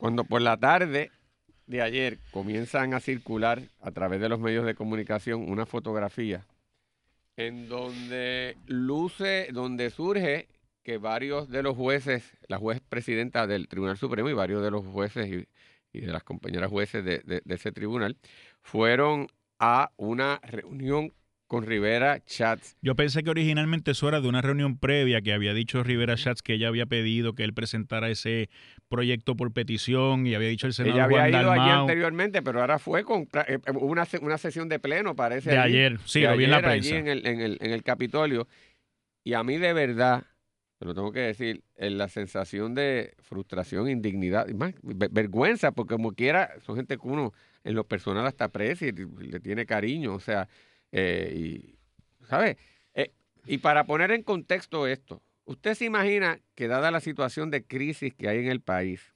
Cuando por la tarde de ayer comienzan a circular a través de los medios de comunicación una fotografía en donde luce, donde surge que varios de los jueces, la juez presidenta del Tribunal Supremo y varios de los jueces y, de las compañeras jueces de- de ese tribunal fueron a una reunión con Rivera Chats. Yo pensé que originalmente eso era de una reunión previa que había dicho Rivera Schatz que ella había pedido que él presentara ese proyecto por petición y había dicho el senador Ella había Juan ido allí anteriormente, pero ahora fue con eh, eh, una, una sesión de pleno, parece. de allí, ayer. Sí, de lo vi en la ayer allí prensa. en el, en, el, en el Capitolio. Y a mí de verdad, te lo tengo que decir, en la sensación de frustración, indignidad, y más, ve- vergüenza, porque como quiera, son gente que uno en lo personal hasta aprecia y le tiene cariño, o sea, eh, y. Eh, y para poner en contexto esto, usted se imagina que dada la situación de crisis que hay en el país,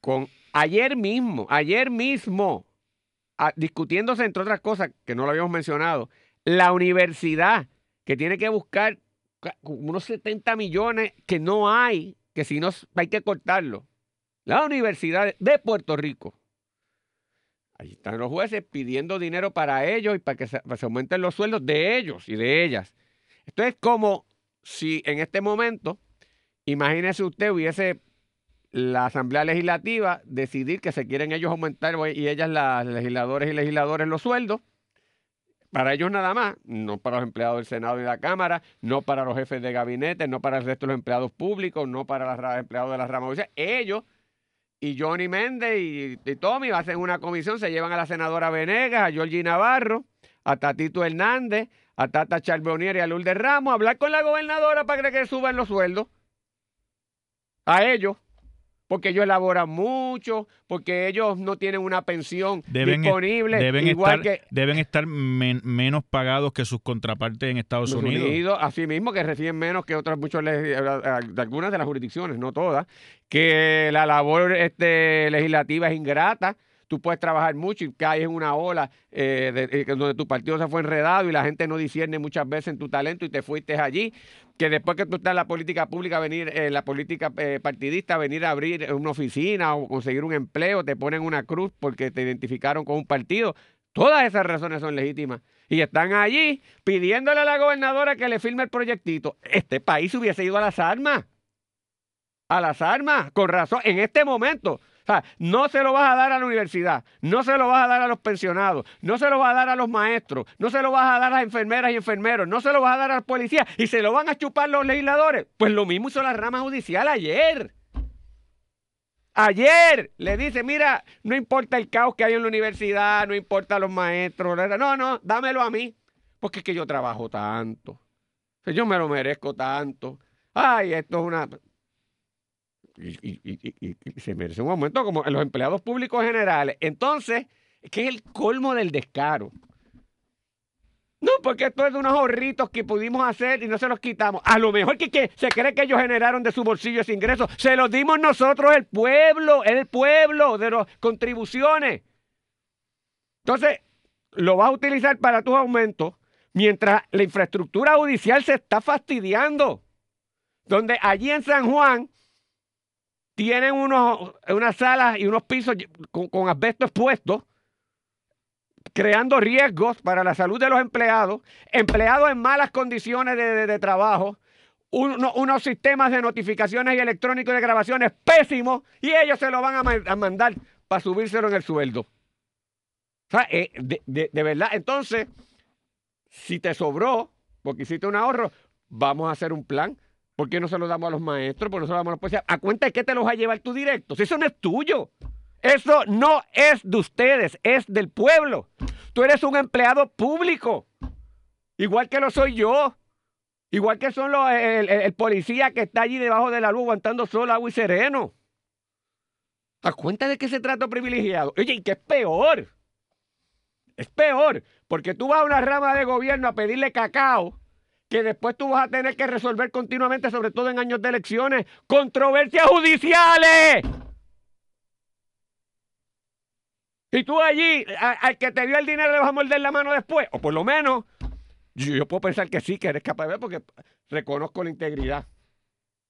con ayer mismo, ayer mismo, a- discutiéndose entre otras cosas que no lo habíamos mencionado, la universidad que tiene que buscar ca- unos 70 millones que no hay, que si no hay que cortarlo. La Universidad de Puerto Rico. Ahí están los jueces pidiendo dinero para ellos y para que se, aumenten los sueldos de ellos y de ellas. Esto es como si en este momento, imagínese usted, hubiese la Asamblea Legislativa decidir que se quieren ellos aumentar y ellas, las legisladores y legisladores, los sueldos. Para ellos nada más, no para los empleados del Senado y de la Cámara, no para los jefes de gabinete, no para el resto de los empleados públicos, no para los empleados de la rama. Ellos y Johnny Méndez y, Tommy hacen una comisión, se llevan a la senadora Venegas, a Georgie Navarro, a Tatito Hernández, a Tata Charbonnier y a Lourdes Ramos a hablar con la gobernadora para que suban los sueldos. A ellos. Porque ellos elaboran mucho, porque ellos no tienen una pensión Deben disponible, Deben igual estar, que deben estar men- menos pagados que sus contrapartes en Estados Unidos. Unidos, así mismo que reciben menos que otras muchos leg- eh, de algunas de las jurisdicciones, no todas, que la labor este, legislativa es ingrata. Tú puedes trabajar mucho y caes en una ola eh, eh, donde tu partido se fue enredado y la gente no discierne muchas veces en tu talento y te fuiste allí. Que después que tú estás en la política pública, venir en la política eh, partidista, venir a abrir una oficina o conseguir un empleo, te ponen una cruz porque te identificaron con un partido. Todas esas razones son legítimas. Y están allí pidiéndole a la gobernadora que le firme el proyectito. Este país hubiese ido a las armas. A las armas, con razón, en este momento. No se lo vas a dar a la universidad, no se lo vas a dar a los pensionados, no se lo vas a dar a los maestros, no se lo vas a dar a las enfermeras y enfermeros, no se lo vas a dar a la policía y se lo van a chupar los legisladores. Pues lo mismo hizo la rama judicial ayer. Ayer le dice, mira, no importa el caos que hay en la universidad, no importa los maestros, no, no, dámelo a mí, porque es que yo trabajo tanto, yo me lo merezco tanto. Ay, esto es una... Y, se merece un aumento como en los empleados públicos generales. Entonces, es que es el colmo del descaro. No, porque esto es de unos ahorritos que pudimos hacer y no se los quitamos. A lo mejor que, que se cree que ellos generaron de su bolsillo ese ingreso. Se los dimos nosotros, el pueblo, el pueblo, de las contribuciones. Entonces, lo vas a utilizar para tus aumentos mientras la infraestructura judicial se está fastidiando. Donde allí en San Juan tienen unos, unas salas y unos pisos con, asbesto expuestos creando riesgos para la salud de los empleados, empleados en malas condiciones de, de- trabajo, uno- unos sistemas de notificaciones y electrónicos de grabaciones pésimos, y ellos se lo van a, ma- a mandar para subírselo en el sueldo. O sea, eh, de- de verdad, entonces, si te sobró, porque hiciste un ahorro, vamos a hacer un plan. ¿Por qué no se lo damos a los maestros? ¿Por qué no se lo damos a los policías? ¿A cuenta de qué te los va a llevar tú directo? Si eso no es tuyo. Eso no es de ustedes, es del pueblo. Tú eres un empleado público, igual que lo soy yo, igual que son el- el policía que está allí debajo de la luz aguantando sol, agua y sereno. ¿A cuenta de qué se trata privilegiado? Oye, ¿y qué es peor? Es peor, porque tú vas a una rama de gobierno a pedirle cacao, que después tú vas a tener que resolver continuamente, sobre todo en años de elecciones, controversias judiciales. Y tú allí, al que te dio el dinero le vas a morder la mano después. O por lo menos, yo, yo puedo pensar que sí, que eres capaz de ver, porque reconozco la integridad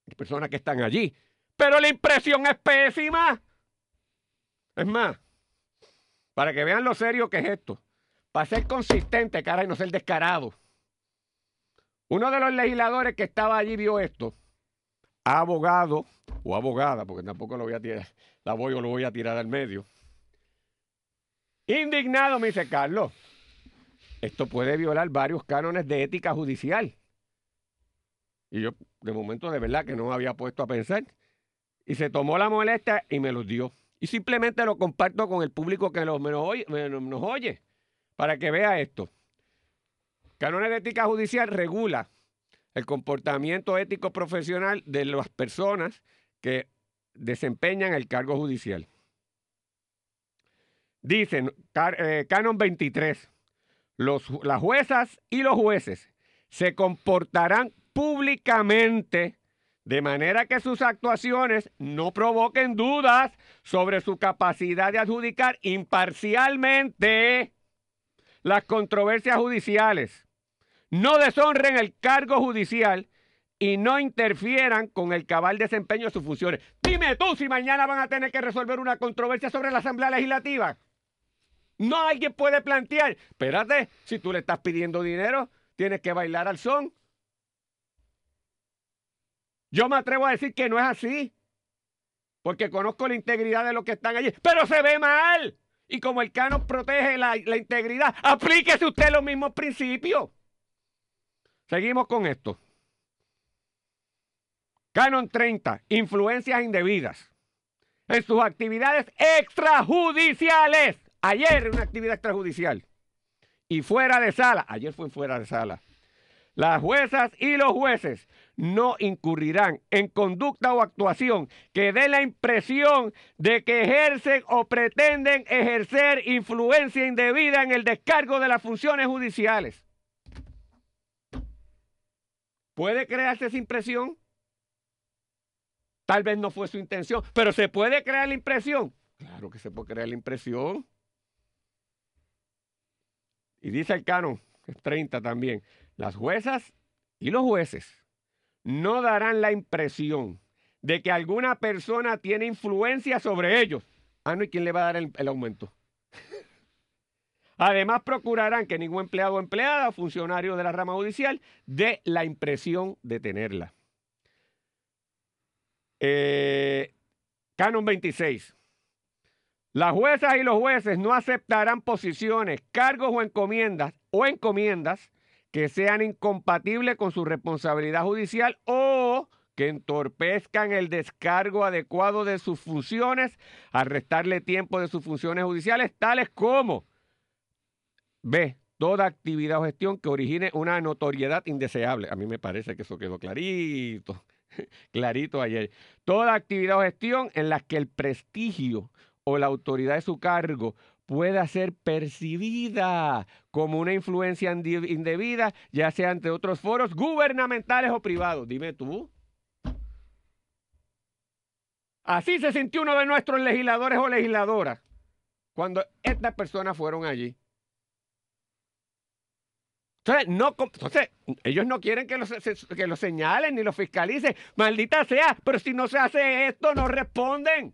de personas que están allí. pero la impresión es pésima. Es más, para que vean lo serio que es esto, para ser consistente, cara, y no ser descarado. Uno de los legisladores que estaba allí vio esto, abogado o abogada, porque tampoco lo voy a tirar, la voy o lo voy a tirar al medio. Indignado me dice, Carlos, esto puede violar varios cánones de ética judicial. Y yo, de momento, de verdad que no me había puesto a pensar. Y se tomó la molestia y me los dio. Y simplemente lo comparto con el público que nos, oye, nos oye, para que vea esto. Cánones de ética judicial regula el comportamiento ético profesional de las personas que desempeñan el cargo judicial. Dicen, eh, Canon 23, los, las juezas y los jueces se comportarán públicamente de manera que sus actuaciones no provoquen dudas sobre su capacidad de adjudicar imparcialmente las controversias judiciales, no deshonren el cargo judicial y no interfieran con el cabal desempeño de sus funciones. Dime tú si mañana van a tener que resolver una controversia sobre la Asamblea Legislativa. No alguien puede plantear, espérate, si tú le estás pidiendo dinero, tienes que bailar al son. Yo me atrevo a decir que no es así, porque conozco la integridad de los que están allí, pero se ve mal. Y como el canon protege la, la integridad, aplíquese usted los mismos principios. Seguimos con esto. Canon 30, influencias indebidas. En sus actividades extrajudiciales. Ayer una actividad extrajudicial. Y fuera de sala. Ayer fue fuera de sala. Las juezas y los jueces no incurrirán en conducta o actuación que dé la impresión de que ejercen o pretenden ejercer influencia indebida en el descargo de las funciones judiciales. ¿Puede crearse esa impresión? Tal vez no fue su intención, pero ¿se puede crear la impresión? Claro que se puede crear la impresión. Y dice el canon, 30 también, las juezas y los jueces no darán la impresión de que alguna persona tiene influencia sobre ellos. Ah, no, ¿y quién le va a dar el aumento? Además, procurarán que ningún empleado o empleada funcionario de la rama judicial dé la impresión de tenerla. Eh, canon 26. Las juezas y los jueces no aceptarán posiciones, cargos o encomiendas o encomiendas que sean incompatibles con su responsabilidad judicial o que entorpezcan el descargo adecuado de sus funciones al restarle tiempo de sus funciones judiciales, tales como B. Toda actividad o gestión que origine una notoriedad indeseable. A mí me parece que eso quedó clarito, clarito ayer. Toda actividad o gestión en la que el prestigio o la autoridad de su cargo pueda ser percibida como una influencia indebida, ya sea ante otros foros gubernamentales o privados. Dime tú. Así se sintió uno de nuestros legisladores o legisladoras cuando estas personas fueron allí. Entonces, no, entonces, ellos no quieren que lo, que señalen ni lo fiscalicen. Maldita sea, pero si no se hace esto, no responden.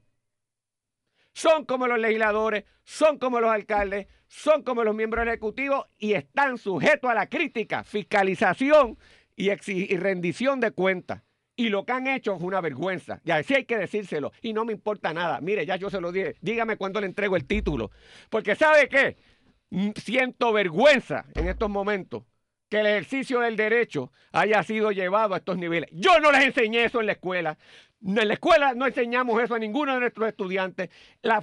Son como los legisladores, son como los alcaldes, son como los miembros ejecutivos y están sujetos a la crítica, fiscalización y, y rendición de cuentas. Y lo que han hecho es una vergüenza. Y así hay que decírselo. Y no me importa nada. Mire, ya yo se lo dije. Dígame cuándo le entrego el título. Porque ¿sabe qué? Mm, siento vergüenza en estos momentos que el ejercicio del derecho haya sido llevado a estos niveles. Yo no les enseñé eso en la escuela. En la escuela no enseñamos eso a ninguno de nuestros estudiantes. La,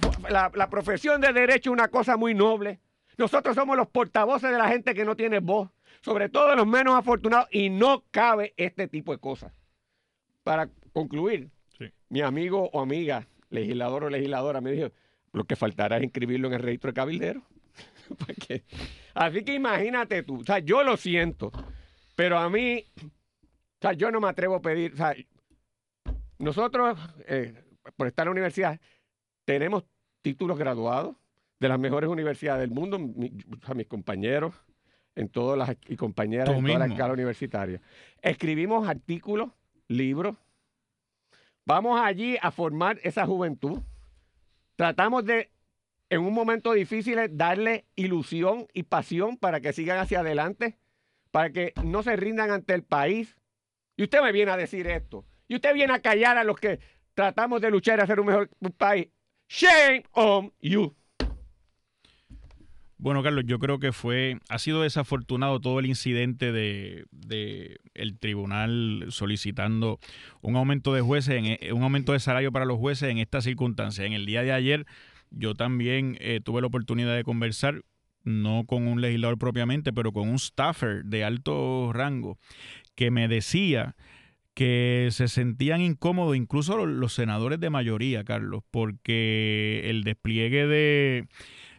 profesión de derecho es una cosa muy noble. Nosotros somos los portavoces de la gente que no tiene voz, sobre todo de los menos afortunados, y no cabe este tipo de cosas. Para concluir, mi amigo o amiga, legislador o legisladora, me dijo, lo que faltará es inscribirlo en el registro de Así que imagínate tú, o sea, yo lo siento, pero a mí, o sea, yo no me atrevo a pedir, o sea, nosotros, eh, por estar en la universidad, tenemos títulos graduados de las mejores universidades del mundo, a mis compañeros en todas las y compañeras en toda la escala universitaria. Escribimos artículos, libros, vamos allí a formar esa juventud. Tratamos de, en un momento difícil, darle ilusión y pasión para que sigan hacia adelante, para que no se rindan ante el país. Y usted me viene a decir esto. Y usted viene a callar a los que tratamos de luchar y hacer un mejor país. Shame on you. Bueno, Carlos, yo creo que fue, ha sido desafortunado todo el incidente de, de el tribunal solicitando un aumento de jueces, en, un aumento de salario para los jueces en esta circunstancia. En el día de ayer, yo también eh, tuve la oportunidad de conversar no con un legislador propiamente, pero con un staffer de alto rango, que me decía que se sentían incómodos, incluso los, senadores de mayoría, Carlos, porque el despliegue de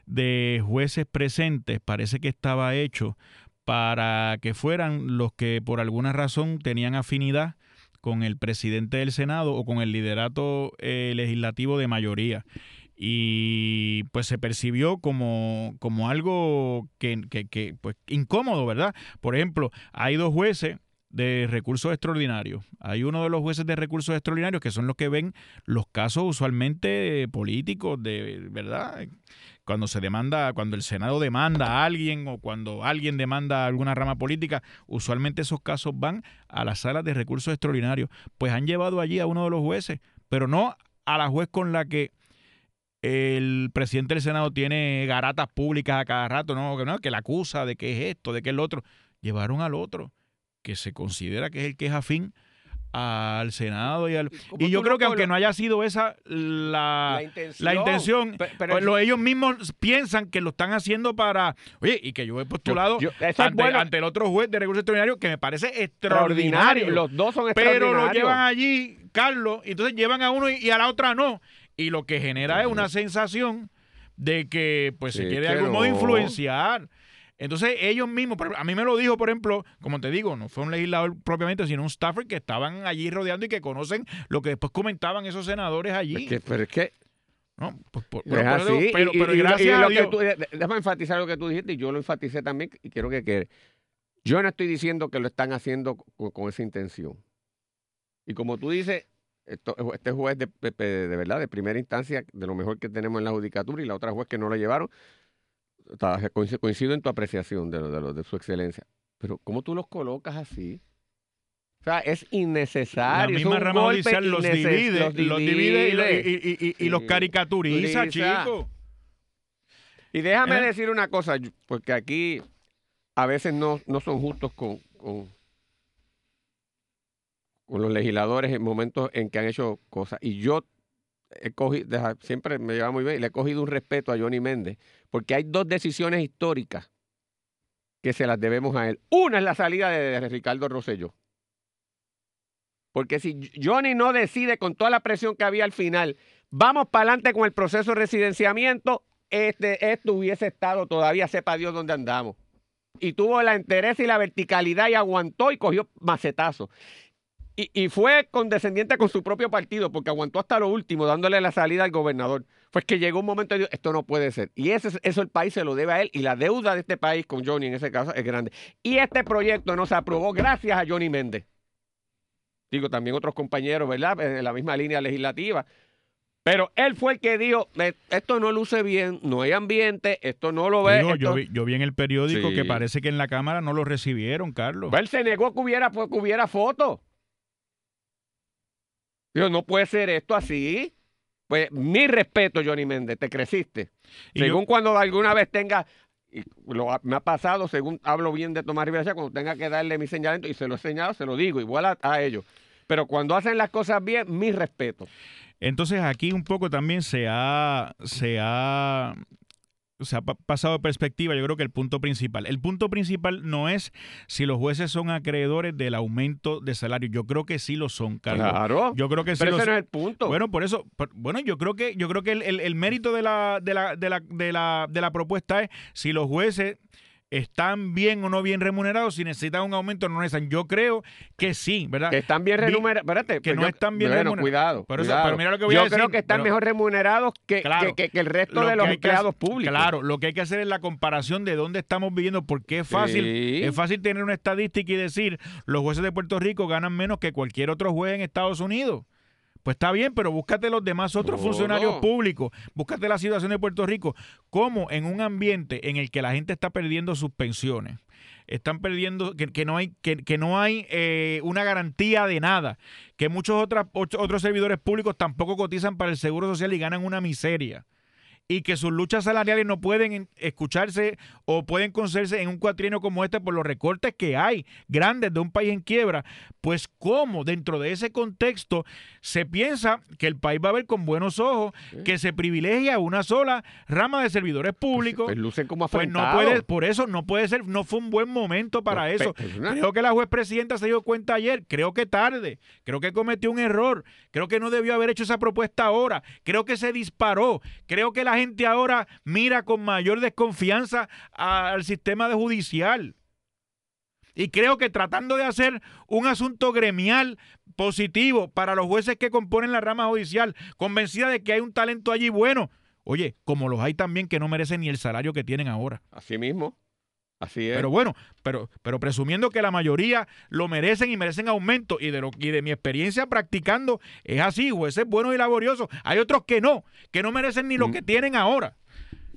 de jueces presentes parece que estaba hecho para que fueran los que por alguna razón tenían afinidad con el presidente del Senado o con el liderato eh, legislativo de mayoría. Y pues se percibió como, como algo que, que, pues, incómodo, ¿verdad? Por ejemplo, hay dos jueces de recursos extraordinarios. Hay uno de los jueces de recursos extraordinarios que son los que ven los casos usualmente políticos, de verdad, cuando se demanda, cuando el Senado demanda a alguien o cuando alguien demanda alguna rama política, usualmente esos casos van a las salas de recursos extraordinarios. Pues han llevado allí a uno de los jueces, pero no a la juez con la que el presidente del Senado tiene garatas públicas a cada rato, no, no que la acusa de que es esto, de que es el otro. Llevaron al otro, que se considera que es el que es afín al Senado y al... Y yo creo que aunque no haya sido esa la, la intención, pero, pues ellos mismos piensan que lo están haciendo para... Oye, y que yo he postulado ante, el otro juez de recursos extraordinarios que me parece extraordinario. Los dos son extraordinarios. Pero lo llevan allí, Carlos, y entonces llevan a uno y, a la otra no. Y lo que genera es una sensación de que pues se quiere de algún modo influenciar. Entonces ellos mismos, a mí me lo dijo, por ejemplo, como te digo, no fue un legislador propiamente, sino un staffer que estaban allí rodeando y que conocen lo que después comentaban esos senadores allí. pero es que... No, pues, pero, gracias a Dios. déjame enfatizar lo que tú dijiste y yo lo enfaticé también y quiero que quede. Yo no estoy diciendo que lo están haciendo con, esa intención. Y como tú dices, este juez de, de, verdad, de primera instancia, de lo mejor que tenemos en la judicatura, y la otra juez que no lo llevaron, coincido en tu apreciación de, de, de su excelencia, pero ¿cómo tú los colocas así? O sea, es innecesario. La misma rama judicial los divide, los divide, y, los caricaturiza, chicos. Y déjame ¿Eh? decir una cosa, porque aquí a veces no, no son justos con, con, con, los legisladores en momentos en que han hecho cosas. Y yo he cogido, siempre me lleva muy bien, le he cogido un respeto a Johnny Méndez, porque hay dos decisiones históricas que se las debemos a él. Una es la salida de Ricardo Rosselló. Porque si Johnny no decide con toda la presión que había al final, vamos para adelante con el proceso de residenciamiento, este, esto hubiese estado todavía, sepa Dios dónde andamos. Y tuvo la interés y la verticalidad y aguantó y cogió macetazo. Y, fue condescendiente con su propio partido porque aguantó hasta lo último dándole la salida al gobernador. Fue que llegó un momento y dijo, esto no puede ser. Y eso, eso el país se lo debe a él y la deuda de este país con Johnny en ese caso es grande. Y este proyecto no se aprobó gracias a Johnny Méndez. Digo, también otros compañeros, ¿verdad? En la misma línea legislativa. Pero él fue el que dijo, esto no luce bien, no hay ambiente, esto no lo ve. yo, vi, en el periódico que parece que en la Cámara no lo recibieron, Carlos. Pues él se negó que hubiera, que hubiera fotos no puede ser esto así. Pues mi respeto, Johnny Méndez, te creciste. según cuando alguna vez tenga, y lo, me ha pasado, según hablo bien de Tomás Rivera, cuando tenga que darle mi señalamiento, y se lo he señalado, se lo digo, igual a, a ellos. Pero cuando hacen las cosas bien, mi respeto. Entonces aquí un poco también se ha, se ha se ha pasado de perspectiva, yo creo que el punto principal. El punto principal no es si los jueces son acreedores del aumento de salario. Yo creo que sí lo son, Carlos. Claro. Yo creo que sí Pero ese no es el punto. Bueno, por eso, bueno, yo creo que, yo creo que el, el mérito de la, de la, de la, de la, de la propuesta es si los jueces están bien o no bien remunerados, si necesitan un aumento no necesitan. Yo creo que sí, ¿verdad? Que están bien remunerados. Espérate, que pues no están bien remunerados. Cuidado, Pero mira lo que voy yo a decir. creo que están mejor remunerados que, que, el resto de los empleados públicos. Claro, lo que hay que hacer es la comparación de dónde estamos viviendo, porque es fácil, es fácil tener una estadística y decir los jueces de Puerto Rico ganan menos que cualquier otro juez en Estados Unidos. Pues está bien, pero búscate los demás otros funcionarios no. públicos, búscate la situación de Puerto Rico, como en un ambiente en el que la gente está perdiendo sus pensiones, están perdiendo, que, que no hay, que, que no hay eh, una garantía de nada, que muchos otras- otros servidores públicos tampoco cotizan para el seguro social y ganan una miseria. Y que sus luchas salariales no pueden en- escucharse o pueden concederse en un cuatrienio como este por los recortes que hay grandes de un país en quiebra, pues cómo dentro de ese contexto se piensa que el país va a ver con buenos ojos que se privilegia una sola rama de servidores públicos. Pues lucen como Pues no puede, por eso no puede ser, no fue un buen momento para No, eso. una- Creo que la juez presidenta se dio cuenta ayer, creo que tarde, creo que cometió un error, creo que no debió haber hecho esa propuesta ahora, creo que se disparó, creo que la gente ahora mira con mayor desconfianza al sistema de judicial. Y creo que tratando de hacer un asunto gremial positivo para los jueces que componen la rama judicial, convencida de que hay un talento allí bueno, oye, como los hay también que no merecen ni el salario que tienen ahora. Así mismo. Así es. Pero bueno, pero, pero presumiendo que la mayoría lo merecen y merecen aumento, y de, lo, y de mi experiencia practicando, es así, jueces buenos y laboriosos. Hay otros que no, que no merecen ni lo Mm. que tienen ahora.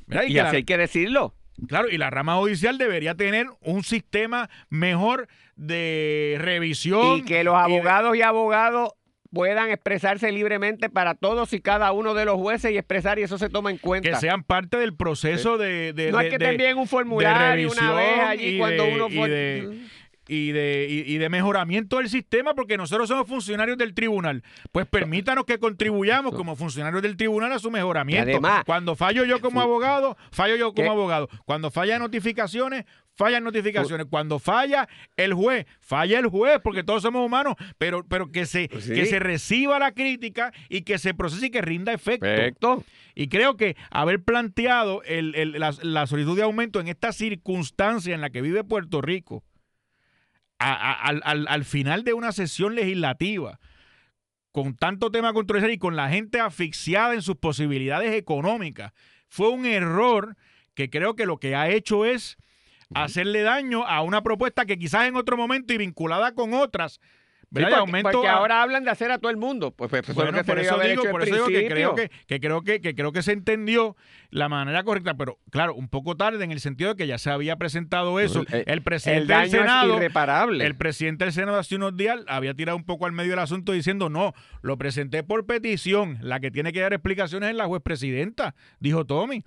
Y que así la- hay que decirlo. Claro, y la rama judicial debería tener un sistema mejor de revisión. Y que los de- abogados y abogados puedan expresarse libremente para todos y cada uno de los jueces y expresar y eso se toma en cuenta. que sean parte del proceso de, de- no de- es que te envíen un formulario una vez allí y cuando uno de- y de, y, y de mejoramiento del sistema, porque nosotros somos funcionarios del tribunal. Pues permítanos que contribuyamos como funcionarios del tribunal a su mejoramiento. Además- Cuando fallo yo como abogado, fallo yo como ¿Qué? abogado. Cuando falla notificaciones, fallan notificaciones. Cuando falla el juez, falla el juez, porque todos somos humanos, pero, pero que, se, Pues sí. que se reciba la crítica y que se procese y que rinda efecto. Perfecto. Y creo que haber planteado el- el- la, la solicitud de aumento en esta circunstancia en la que vive Puerto Rico, a- a- al, al- al final de una sesión legislativa, con tanto tema controversial y con la gente asfixiada en sus posibilidades económicas, fue un error que creo que lo que ha hecho es hacerle daño a una propuesta que quizás en otro momento y vinculada con otras, ¿verdad? De porque, aumento porque a- ahora hablan de hacer a todo el mundo. Pues, pues, eso bueno, se por eso digo, por eso digo que creo que, que creo que, que creo que se entendió la manera correcta, pero claro, un poco tarde en el sentido de que ya se había presentado eso. El- El, presidente El daño del Senado, es irreparable. el presidente del Senado hace unos días había tirado un poco al medio del asunto diciendo, no, lo presenté por petición, la que tiene que dar explicaciones es la juez presidenta, dijo Tommy.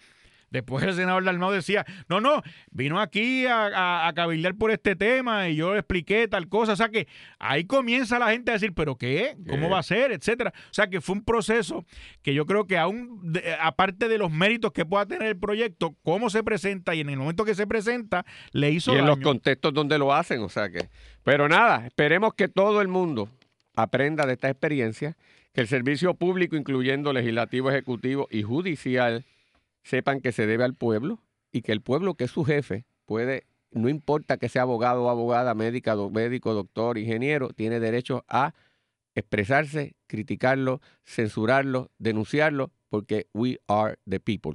Después el senador Dalmau decía, no, no, vino aquí a, a, a cabildear por este tema y yo le expliqué tal cosa. O sea que ahí comienza la gente a decir, ¿pero qué? ¿Cómo va a ser? Etcétera. O sea que fue un proceso que yo creo que aún, aparte de los méritos que pueda tener el proyecto, cómo se presenta y en el momento que se presenta, le hizo y en los contextos donde lo hacen, o sea que. Pero nada, esperemos que todo el mundo aprenda de esta experiencia, que el servicio público, incluyendo legislativo, ejecutivo y judicial, sepan que se debe al pueblo y que el pueblo, que es su jefe, puede, no importa que sea abogado o abogada, médica, do- médico, doctor, ingeniero, tiene derecho a expresarse, criticarlo, censurarlo, denunciarlo, porque we are the people.